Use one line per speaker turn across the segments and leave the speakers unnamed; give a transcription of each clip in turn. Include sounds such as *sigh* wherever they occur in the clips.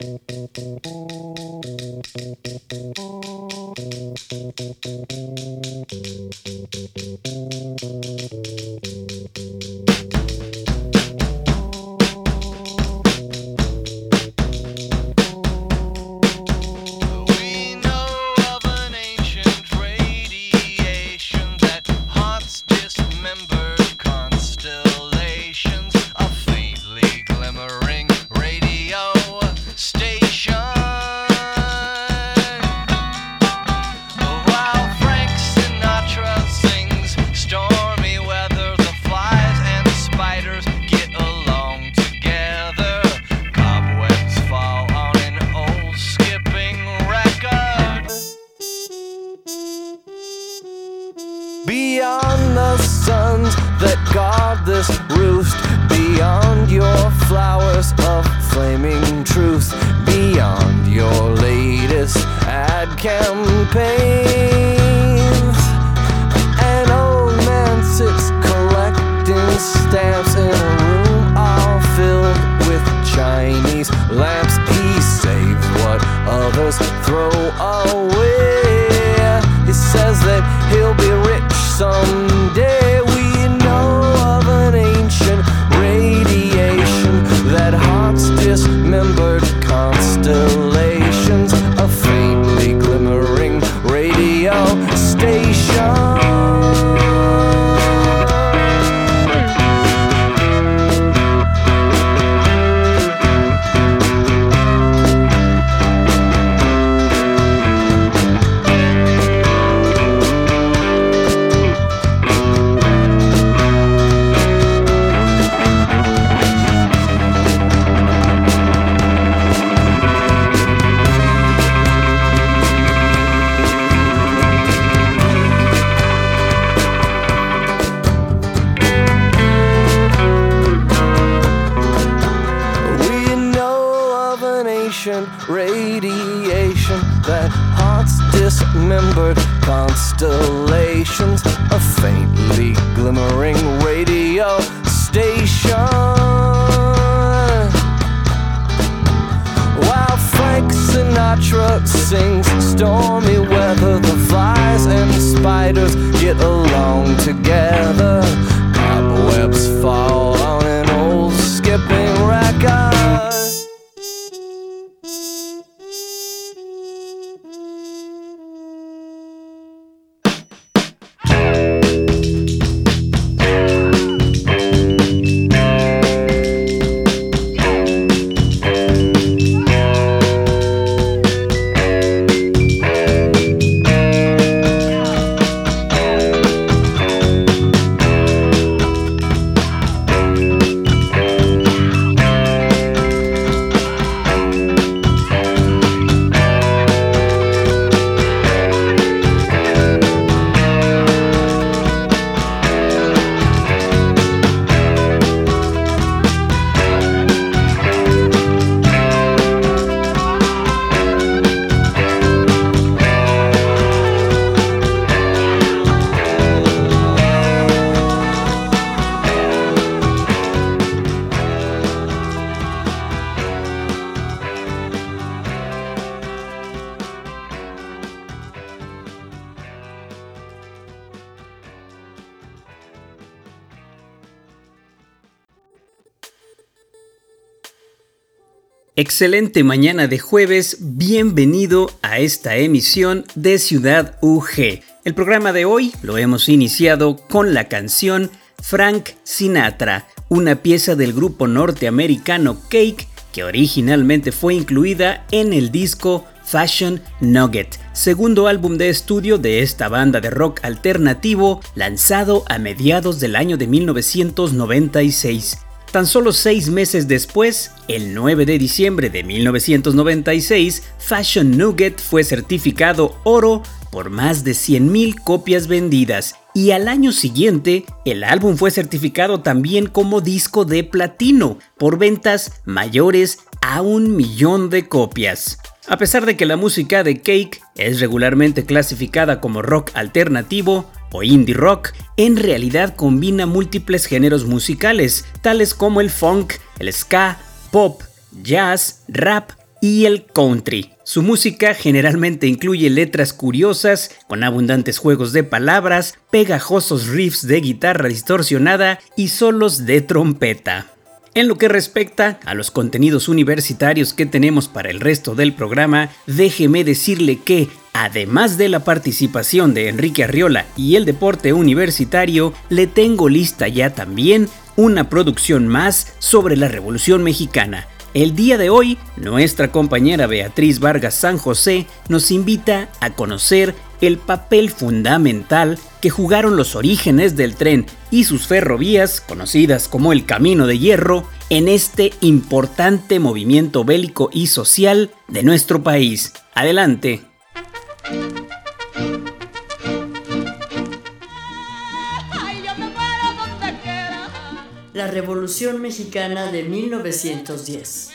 Thank you.
campaigns. An old man sits collecting stamps in a room all filled with Chinese lamps. He saves what others throw away. He says that he'll be rich someday. radiation, radiation that haunts dismembered, constellations, a faintly glimmering radio station. While Frank Sinatra sings stormy weather, the flies and spiders get along together. Cobwebs fall on an old skipping.
Excelente mañana de jueves, bienvenido a esta emisión de Ciudad UG. El programa de hoy lo hemos iniciado con la canción Frank Sinatra, una pieza del grupo norteamericano Cake que originalmente fue incluida en el disco Fashion Nugget, segundo álbum de estudio de esta banda de rock alternativo lanzado a mediados del año de 1996. Tan solo seis meses después, el 9 de diciembre de 1996, Fashion Nugget fue certificado oro por más de 100.000 copias vendidas y al año siguiente el álbum fue certificado también como disco de platino por ventas mayores a un millón de copias. A pesar de que la música de Cake es regularmente clasificada como rock alternativo o indie rock, en realidad combina múltiples géneros musicales, tales como el funk, el ska, pop, jazz, rap y el country. Su música generalmente incluye letras curiosas, con abundantes juegos de palabras, pegajosos riffs de guitarra distorsionada y solos de trompeta. En lo que respecta a los contenidos universitarios que tenemos para el resto del programa, déjeme decirle que, además de la participación de Enrique Arriola y el deporte universitario, le tengo lista ya también una producción más sobre la Revolución Mexicana. El día de hoy, nuestra compañera Beatriz Vargas San José nos invita a conocer el papel fundamental que jugaron los orígenes del tren y sus ferrovías, conocidas como el Camino de Hierro, en este importante movimiento bélico y social de nuestro país. Adelante.
Revolución Mexicana de 1910.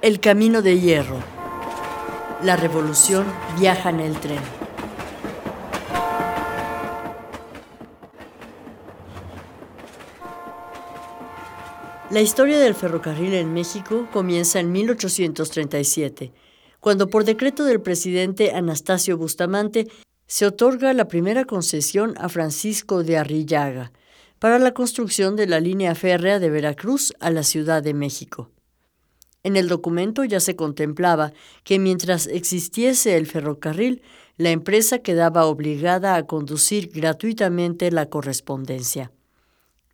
El camino de hierro. La revolución viaja en el tren. La historia del ferrocarril en México comienza en 1837, cuando por decreto del presidente Anastasio Bustamante se otorga la primera concesión a Francisco de Arrillaga para la construcción de la línea férrea de Veracruz a la Ciudad de México. En el documento ya se contemplaba que mientras existiese el ferrocarril, la empresa quedaba obligada a conducir gratuitamente la correspondencia.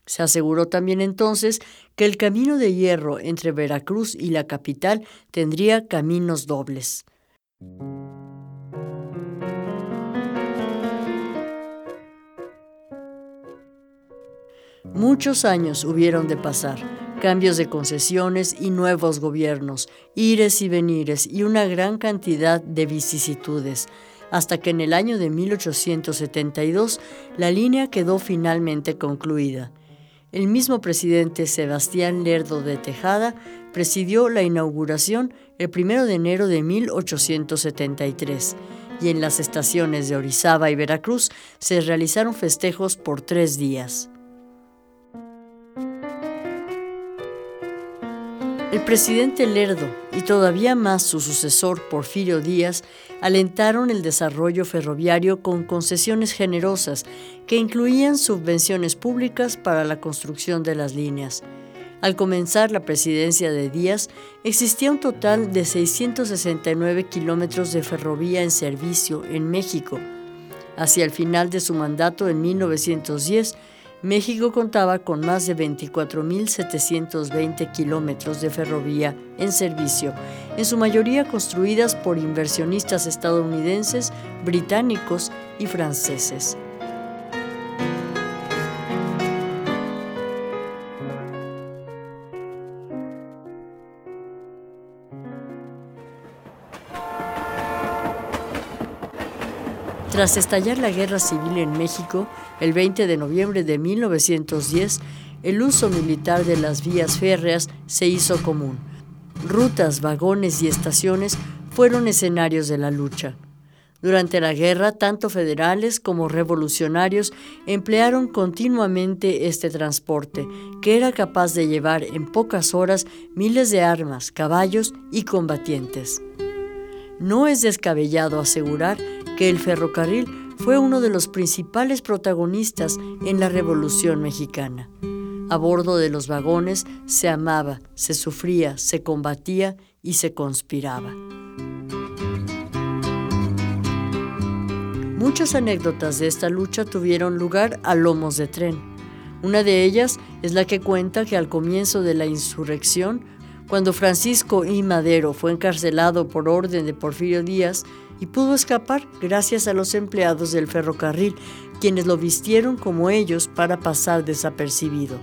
Se aseguró también entonces que el camino de hierro entre Veracruz y la capital tendría caminos dobles. Muchos años hubieron de pasar cambios de concesiones y nuevos gobiernos, ires y venires y una gran cantidad de vicisitudes, hasta que en el año de 1872 la línea quedó finalmente concluida. El mismo presidente Sebastián Lerdo de Tejada presidió la inauguración el 1 de enero de 1873 y en las estaciones de Orizaba y Veracruz se realizaron festejos por tres días. El presidente Lerdo y todavía más su sucesor Porfirio Díaz alentaron el desarrollo ferroviario con concesiones generosas que incluían subvenciones públicas para la construcción de las líneas. Al comenzar la presidencia de Díaz, existía un total de 669 kilómetros de ferrovía en servicio en México. Hacia el final de su mandato en 1910, México contaba con más de 24.720 kilómetros de ferrovía en servicio, en su mayoría construidas por inversionistas estadounidenses, británicos y franceses. Tras estallar la guerra civil en México, el 20 de noviembre de 1910, el uso militar de las vías férreas se hizo común. Rutas, vagones y estaciones fueron escenarios de la lucha. Durante la guerra, tanto federales como revolucionarios emplearon continuamente este transporte, que era capaz de llevar en pocas horas miles de armas, caballos y combatientes. No es descabellado asegurar que el ferrocarril fue uno de los principales protagonistas en la Revolución Mexicana. A bordo de los vagones se amaba, se sufría, se combatía y se conspiraba. Muchas anécdotas de esta lucha tuvieron lugar a lomos de tren. Una de ellas es la que cuenta que al comienzo de la insurrección, cuando Francisco I. Madero fue encarcelado por orden de Porfirio Díaz, y pudo escapar gracias a los empleados del ferrocarril, quienes lo vistieron como ellos para pasar desapercibido.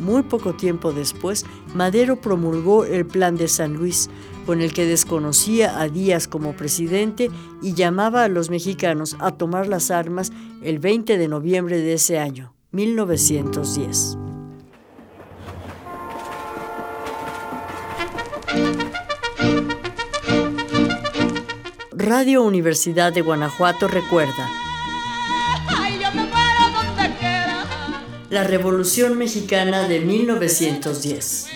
Muy poco tiempo después, Madero promulgó el Plan de San Luis, con el que desconocía a Díaz como presidente y llamaba a los mexicanos a tomar las armas el 20 de noviembre de ese año, 1910. Radio Universidad de Guanajuato recuerda. La Revolución Mexicana de 1910.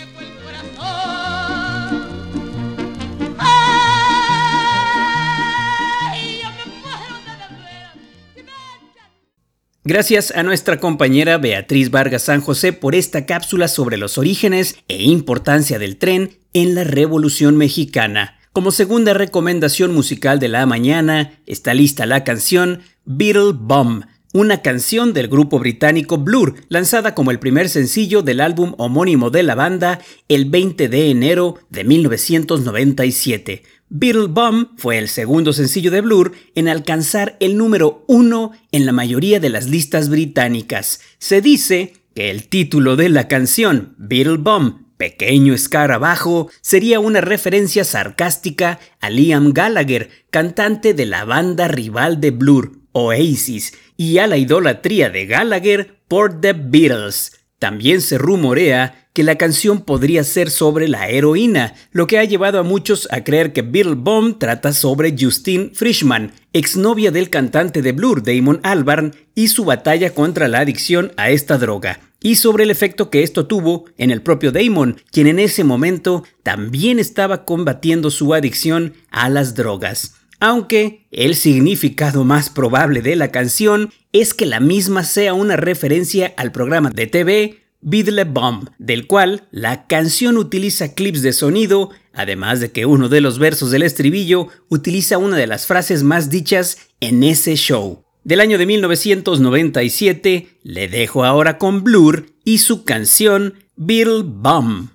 Gracias a nuestra compañera Beatriz Vargas San José por esta cápsula sobre los orígenes e importancia del tren en la Revolución Mexicana. Como segunda recomendación musical de la mañana está lista la canción Beetle Bomb, una canción del grupo británico Blur, lanzada como el primer sencillo del álbum homónimo de la banda el 20 de enero de 1997. Beetle Bomb fue el segundo sencillo de Blur en alcanzar el número uno en la mayoría de las listas británicas. Se dice que el título de la canción, Beetle Bomb, Pequeño escarabajo, sería una referencia sarcástica a Liam Gallagher, cantante de la banda rival de Blur, Oasis, y a la idolatría de Gallagher por The Beatles. También se rumorea que la canción podría ser sobre la heroína, lo que ha llevado a muchos a creer que Beetle Bomb trata sobre Justine Frischman, exnovia del cantante de Blur Damon Albarn, y su batalla contra la adicción a esta droga, y sobre el efecto que esto tuvo en el propio Damon, quien en ese momento también estaba combatiendo su adicción a las drogas. Aunque el significado más probable de la canción es que la misma sea una referencia al programa de TV Beatle Bomb, del cual la canción utiliza clips de sonido, además de que uno de los versos del estribillo utiliza una de las frases más dichas en ese show. Del año de 1997, le dejo ahora con Blur y su canción Beatle Bomb.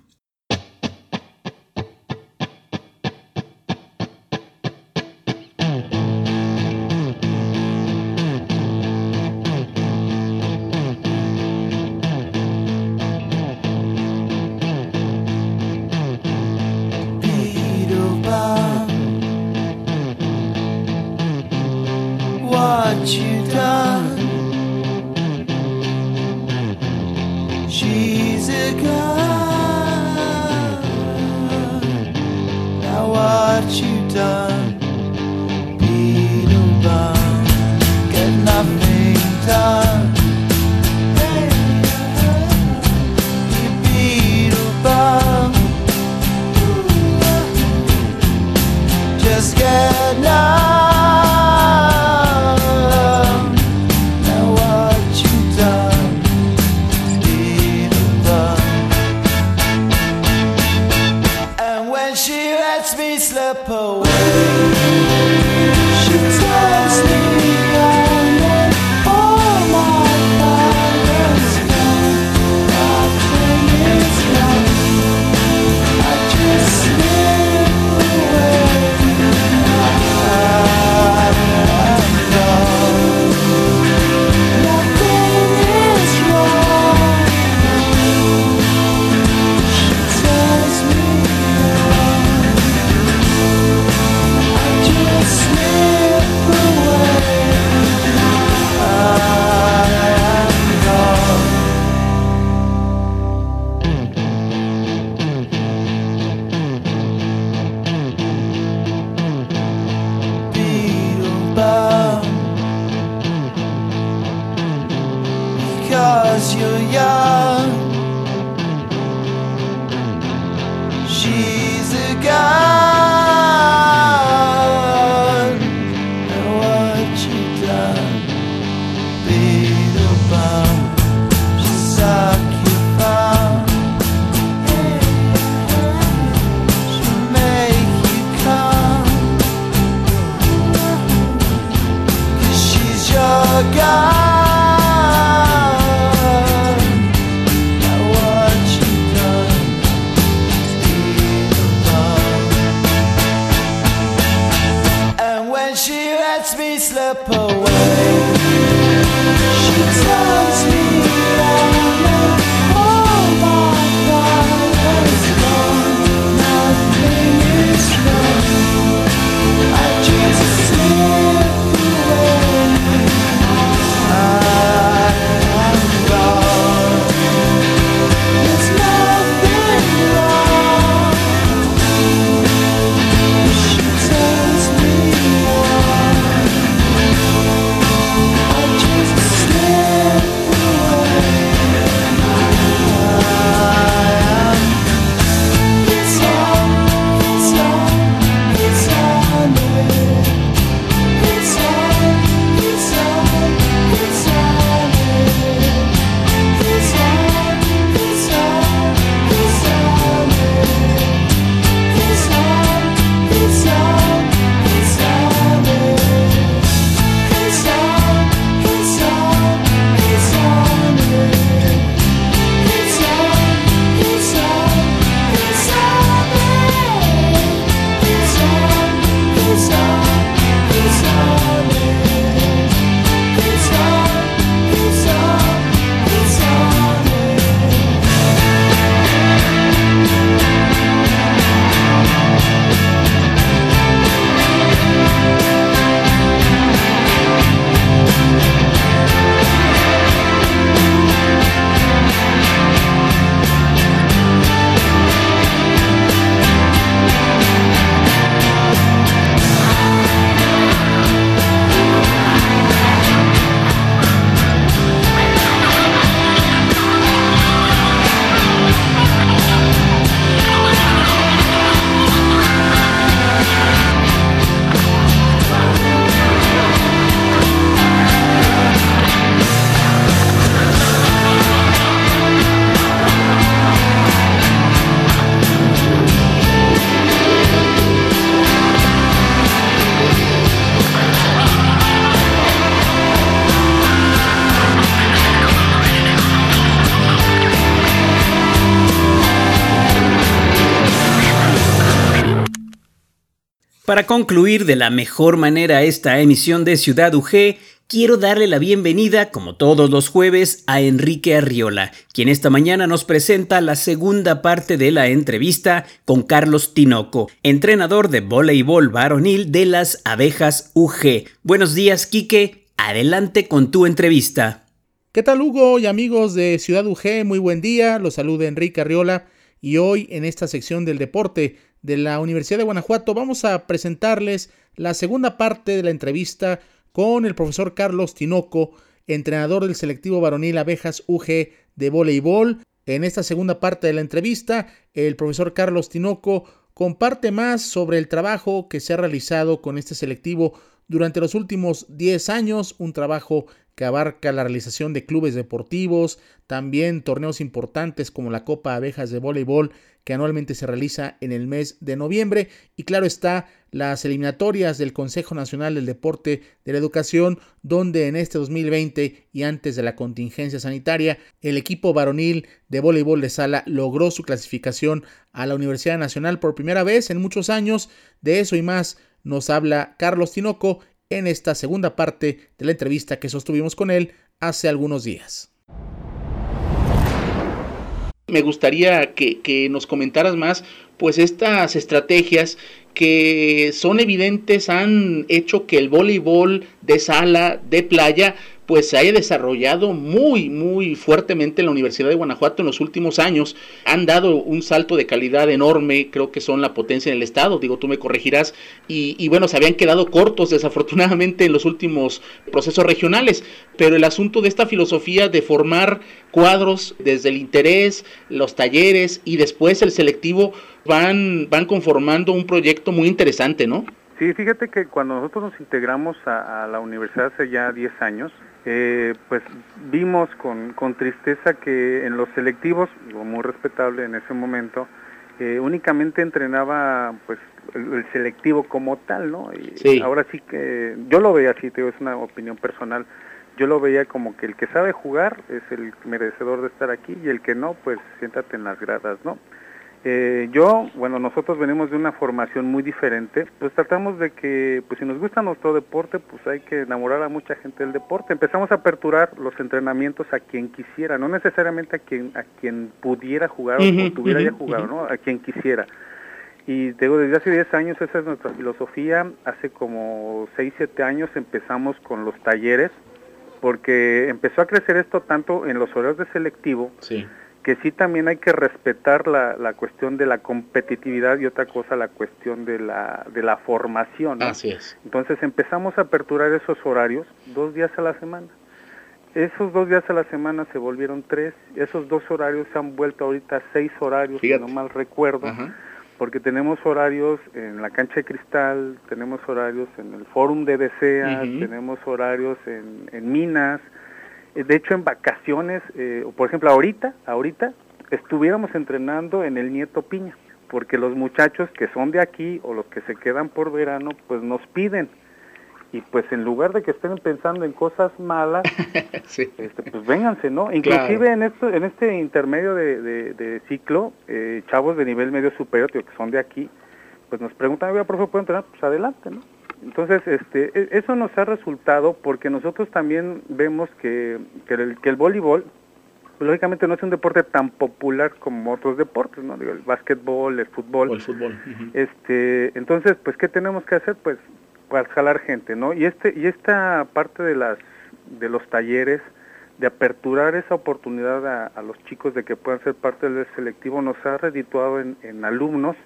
guy.
Para concluir de la mejor manera esta emisión de Ciudad UG, quiero darle la bienvenida, como todos los jueves, a Enrique Arriola, quien esta mañana nos presenta la segunda parte de la entrevista con Carlos Tinoco, entrenador de voleibol varonil de las abejas UG. Buenos días, Quique. Adelante con tu entrevista.
¿Qué tal, Hugo y amigos de Ciudad UG? Muy buen día. Los saluda Enrique Arriola y hoy en esta sección del deporte de la Universidad de Guanajuato vamos a presentarles la segunda parte de la entrevista con el profesor Carlos Tinoco, entrenador del selectivo varonil Abejas UG de voleibol. En esta segunda parte de la entrevista, el profesor Carlos Tinoco comparte más sobre el trabajo que se ha realizado con este selectivo durante los últimos 10 años, un trabajo que abarca la realización de clubes deportivos, también torneos importantes como la Copa Abejas de Voleibol que anualmente se realiza en el mes de noviembre y claro está las eliminatorias del Consejo Nacional del Deporte de la Educación donde en este 2020 y antes de la contingencia sanitaria el equipo varonil de voleibol de sala logró su clasificación a la Universidad Nacional por primera vez en muchos años. De eso y más nos habla Carlos Tinoco en esta segunda parte de la entrevista que sostuvimos con él hace algunos días. Me gustaría que, nos comentaras más, pues estas estrategias que son evidentes han hecho que el voleibol de sala, de playa, pues se haya desarrollado muy, muy fuertemente en la Universidad de Guanajuato en los últimos años. Han dado un salto de calidad enorme, creo que son la potencia en el Estado, digo, tú me corregirás, y, bueno, se habían quedado cortos desafortunadamente en los últimos procesos regionales, pero el asunto de esta filosofía de formar cuadros desde el interés, los talleres y después el selectivo van, van conformando un proyecto muy interesante, ¿no?
Sí, fíjate que cuando nosotros nos integramos a, a la universidad hace ya 10 años, eh, pues vimos con, con, tristeza que en los selectivos, muy respetable en ese momento, eh, únicamente entrenaba pues el, el, selectivo como tal, ¿no? Y sí. ahora sí que yo lo veía así, te digo, es una opinión personal. Yo lo veía como que el que sabe jugar es el merecedor de estar aquí y el que no, pues siéntate en las gradas, ¿no? Eh, yo, bueno, nosotros venimos de una formación muy diferente, pues tratamos de que, pues si nos gusta nuestro deporte, pues hay que enamorar a mucha gente del deporte. Empezamos a aperturar los entrenamientos a quien quisiera, no necesariamente a quien a quien pudiera jugar uh -huh, o tuviera uh -huh, ya jugado, uh -huh. ¿no? A quien quisiera. Y digo, desde hace 10 años esa es nuestra filosofía. Hace como 6, 7 años empezamos con los talleres, porque empezó a crecer esto tanto en los horarios de selectivo,
sí
que sí también hay que respetar la, la, cuestión de la competitividad y otra cosa la cuestión de la, de la formación. ¿no?
Así es.
Entonces empezamos a aperturar esos horarios dos días a la semana. Esos dos días a la semana se volvieron tres, esos dos horarios se han vuelto ahorita seis horarios,
Fíjate.
si no mal recuerdo,
Ajá.
porque tenemos horarios en la cancha de cristal, tenemos horarios en el fórum de uh -huh. tenemos horarios en, en minas, de hecho en vacaciones, eh, por ejemplo ahorita, ahorita estuviéramos entrenando en el Nieto Piña, porque los muchachos que son de aquí o los que se quedan por verano, pues nos piden. Y pues en lugar de que estén pensando en cosas malas, *laughs*
sí.
este, pues vénganse, ¿no? Inclusive claro. en esto, en este intermedio de, de, de ciclo, eh, chavos de nivel medio superior, que son de aquí, pues nos preguntan, oiga, profe, ¿puedo entrenar? Pues adelante, ¿no? Entonces, este, e, eso nos ha resultado porque nosotros también vemos que, que, el, que el voleibol, lógicamente no es un deporte tan popular como otros deportes, ¿no? Digo, el básquetbol, el fútbol.
O el fútbol.
Uh -huh. Este, entonces, pues, ¿qué tenemos que hacer? Pues, pues, jalar gente, ¿no? Y este, y esta parte de las, de los talleres, de aperturar esa oportunidad a, a los chicos de que puedan ser parte del selectivo, nos ha redituado en, en alumnos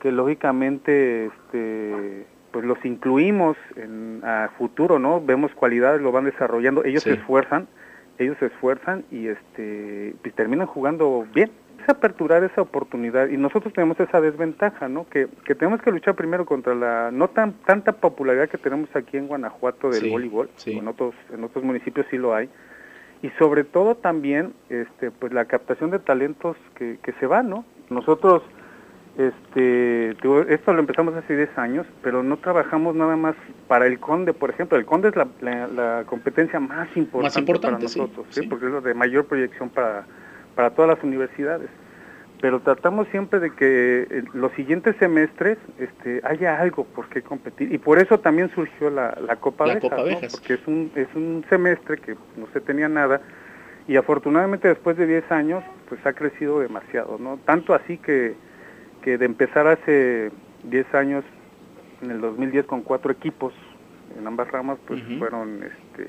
que lógicamente, este, pues los incluimos en, a futuro, ¿no? Vemos cualidades, lo van desarrollando, ellos sí. se esfuerzan, ellos se esfuerzan y este pues terminan jugando bien. Es aperturar esa oportunidad y nosotros tenemos esa desventaja, ¿no? Que, que tenemos que luchar primero contra la no tan tanta popularidad que tenemos aquí en Guanajuato del
sí,
voleibol,
sí.
en otros en otros municipios sí lo hay. Y sobre todo también este pues la captación de talentos que, que se van, ¿no? Nosotros este, esto lo empezamos hace 10 años, pero no trabajamos nada más para el Conde, por ejemplo. El Conde es la, la, la competencia más importante,
más importante
para nosotros,
sí,
¿sí? porque es lo de mayor proyección para, para todas las universidades. pero tratamos siempre de que eh, los siguientes semestres este, haya algo por qué competir y por eso también surgió la, Copa
la
Abejas, porque es un, es un semestre que no se tenía nada y afortunadamente después de 10 años pues ha crecido demasiado, ¿no? Tanto así que, que de empezar hace 10 años, en el 2010 con cuatro equipos en ambas ramas, pues fueron este,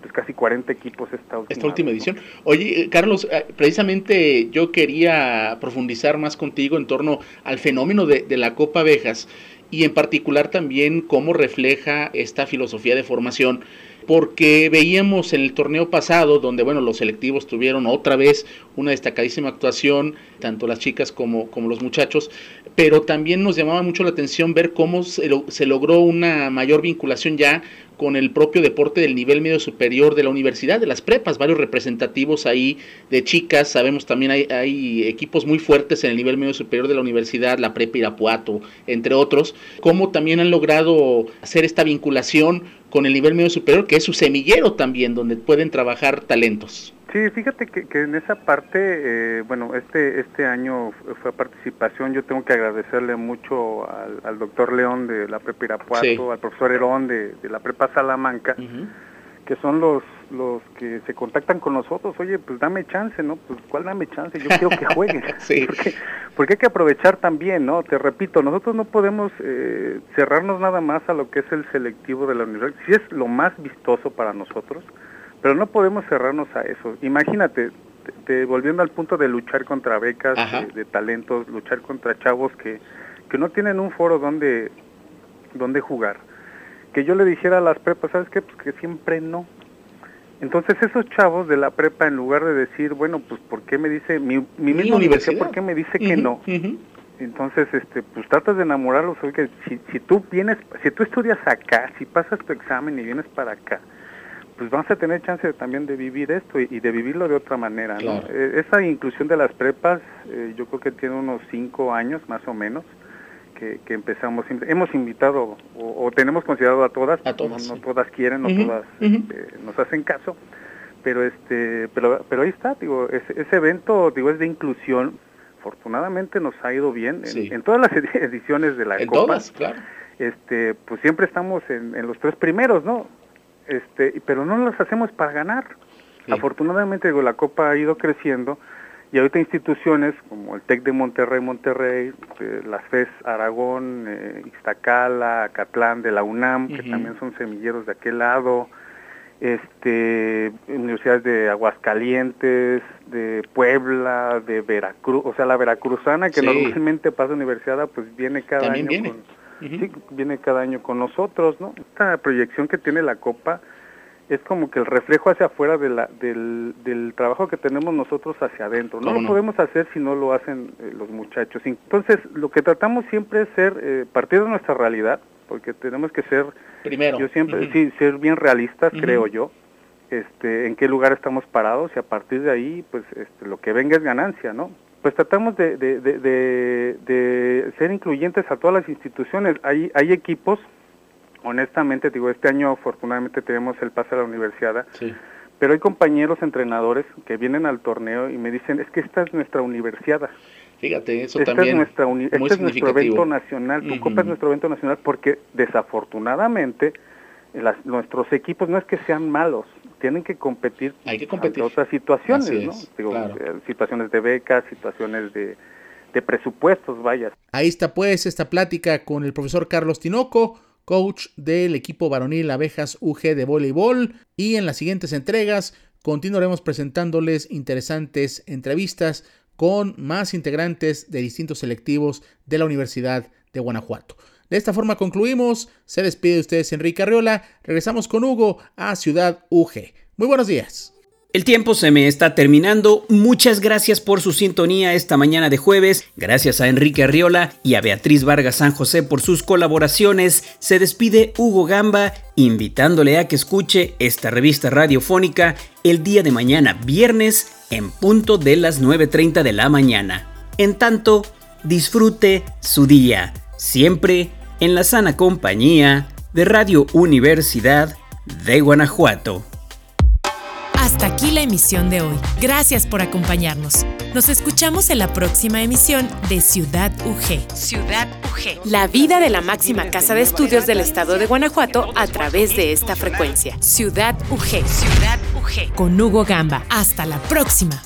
pues casi 40 equipos esta última,
esta última edición. Oye, eh, Carlos, eh, precisamente yo quería profundizar más contigo en torno al fenómeno de, de la Copa Abejas y en particular también cómo refleja esta filosofía de formación porque veíamos en el torneo pasado, donde bueno, los selectivos tuvieron otra vez una destacadísima actuación, tanto las chicas como, como los muchachos, pero también nos llamaba mucho la atención ver cómo se, se logró una mayor vinculación ya con el propio deporte del nivel medio superior de la universidad, de las prepas, varios representativos ahí de chicas, sabemos también hay, hay equipos muy fuertes en el nivel medio superior de la universidad, la prepa Irapuato, entre otros, cómo también han logrado hacer esta vinculación con el nivel medio superior, que es su semillero también, donde pueden trabajar talentos.
Sí, fíjate que, en esa parte, eh, bueno, este este año fue participación, yo tengo que agradecerle mucho al, doctor León de la Prepa Irapuato, al profesor Herón de, la Prepa Salamanca, que son los los que se contactan con nosotros, oye, pues dame chance, ¿no? Pues ¿cuál dame chance? Yo quiero que jueguen. *laughs* sí. *laughs* porque, hay que aprovechar también, ¿no? Te repito, nosotros no podemos eh, cerrarnos nada más a lo que es el selectivo de la universidad, si es lo más vistoso para nosotros, pero no podemos cerrarnos a eso. Imagínate, volviendo al punto de luchar contra becas, de, talentos, luchar contra chavos que, que no tienen un foro donde, donde jugar. Que yo le dijera a las prepas, ¿sabes qué? Pues que siempre no. Entonces esos chavos de la prepa, en lugar de decir, bueno, pues ¿por qué me dice, mi, mi misma universidad, ¿por qué me dice que no? Entonces, este, pues tratas de enamorarlos, si, si tú vienes, si tú estudias acá, si pasas tu examen y vienes para acá, pues vamos a tener chance también de vivir esto y, de vivirlo de otra manera. ¿no? Eh, esa inclusión de las prepas, eh, yo creo que tiene unos cinco años más o menos que, empezamos. Hemos invitado o, tenemos considerado a todas, no, todas quieren, no todas este, nos hacen caso, pero este, pero, pero ahí está, digo, ese, ese evento, digo, es de inclusión. Afortunadamente nos ha ido bien en, todas las *laughs* ediciones de la
en
Copa.
Todas, claro.
Este, pues siempre estamos en, en los tres primeros, ¿no? este, pero no las hacemos para ganar. Afortunadamente digo, la Copa ha ido creciendo y ahorita instituciones como el TEC de Monterrey, Monterrey, eh, las FES Aragón, eh, Iztacala, Acatlán de la UNAM, que también son semilleros de aquel lado, este, universidades de Aguascalientes, de Puebla, de Veracruz, o sea, la veracruzana que normalmente pasa universidad, pues viene cada año con sí, viene cada año con nosotros, ¿no? Esta proyección que tiene la Copa es como que el reflejo hacia afuera de la, del, del trabajo que tenemos nosotros hacia adentro. No lo podemos hacer si no lo hacen eh, los muchachos. Entonces, lo que tratamos siempre es ser, eh, partir de nuestra realidad, porque tenemos que ser,
primero,
yo siempre, sí, ser bien realistas, creo yo, este, en qué lugar estamos parados y a partir de ahí, pues, este, lo que venga es ganancia, ¿no? pues tratamos de, de, de, ser incluyentes a todas las instituciones. Hay, hay equipos, honestamente, digo, este año afortunadamente tenemos el pase a la universidad, pero hay compañeros entrenadores que vienen al torneo y me dicen, es que esta es nuestra universidad.
Fíjate, eso también
es nuestra este es nuestro evento nacional, tu Copa es nuestro evento nacional porque desafortunadamente las, nuestros equipos no es que sean malos, tienen que competir,
Hay que competir.
otras situaciones, ¿no? Digo, eh, situaciones de becas, situaciones de, de presupuestos, vaya.
Ahí está pues esta plática con el profesor Carlos Tinoco, coach del equipo varonil Abejas UG de voleibol y en las siguientes entregas continuaremos presentándoles interesantes entrevistas con más integrantes de distintos selectivos de la Universidad de Guanajuato. De esta forma concluimos. Se despide de ustedes Enrique Arriola. Regresamos con Hugo a Ciudad UG. Muy buenos días.
El tiempo se me está terminando. Muchas gracias por su sintonía esta mañana de jueves. Gracias a Enrique Arriola y a Beatriz Vargas San José por sus colaboraciones. Se despide Hugo Gamba invitándole a que escuche esta revista radiofónica el día de mañana, viernes, en punto de las 9.30 de la mañana. En tanto, disfrute su día. Siempre en la sana compañía de Radio Universidad de Guanajuato.
Hasta aquí la emisión de hoy. Gracias por acompañarnos. Nos escuchamos en la próxima emisión de Ciudad UG. Ciudad UG. La vida de la máxima casa de estudios del estado de Guanajuato a través de esta frecuencia. Ciudad UG. Ciudad UG. Con Hugo Gamba. Hasta la próxima.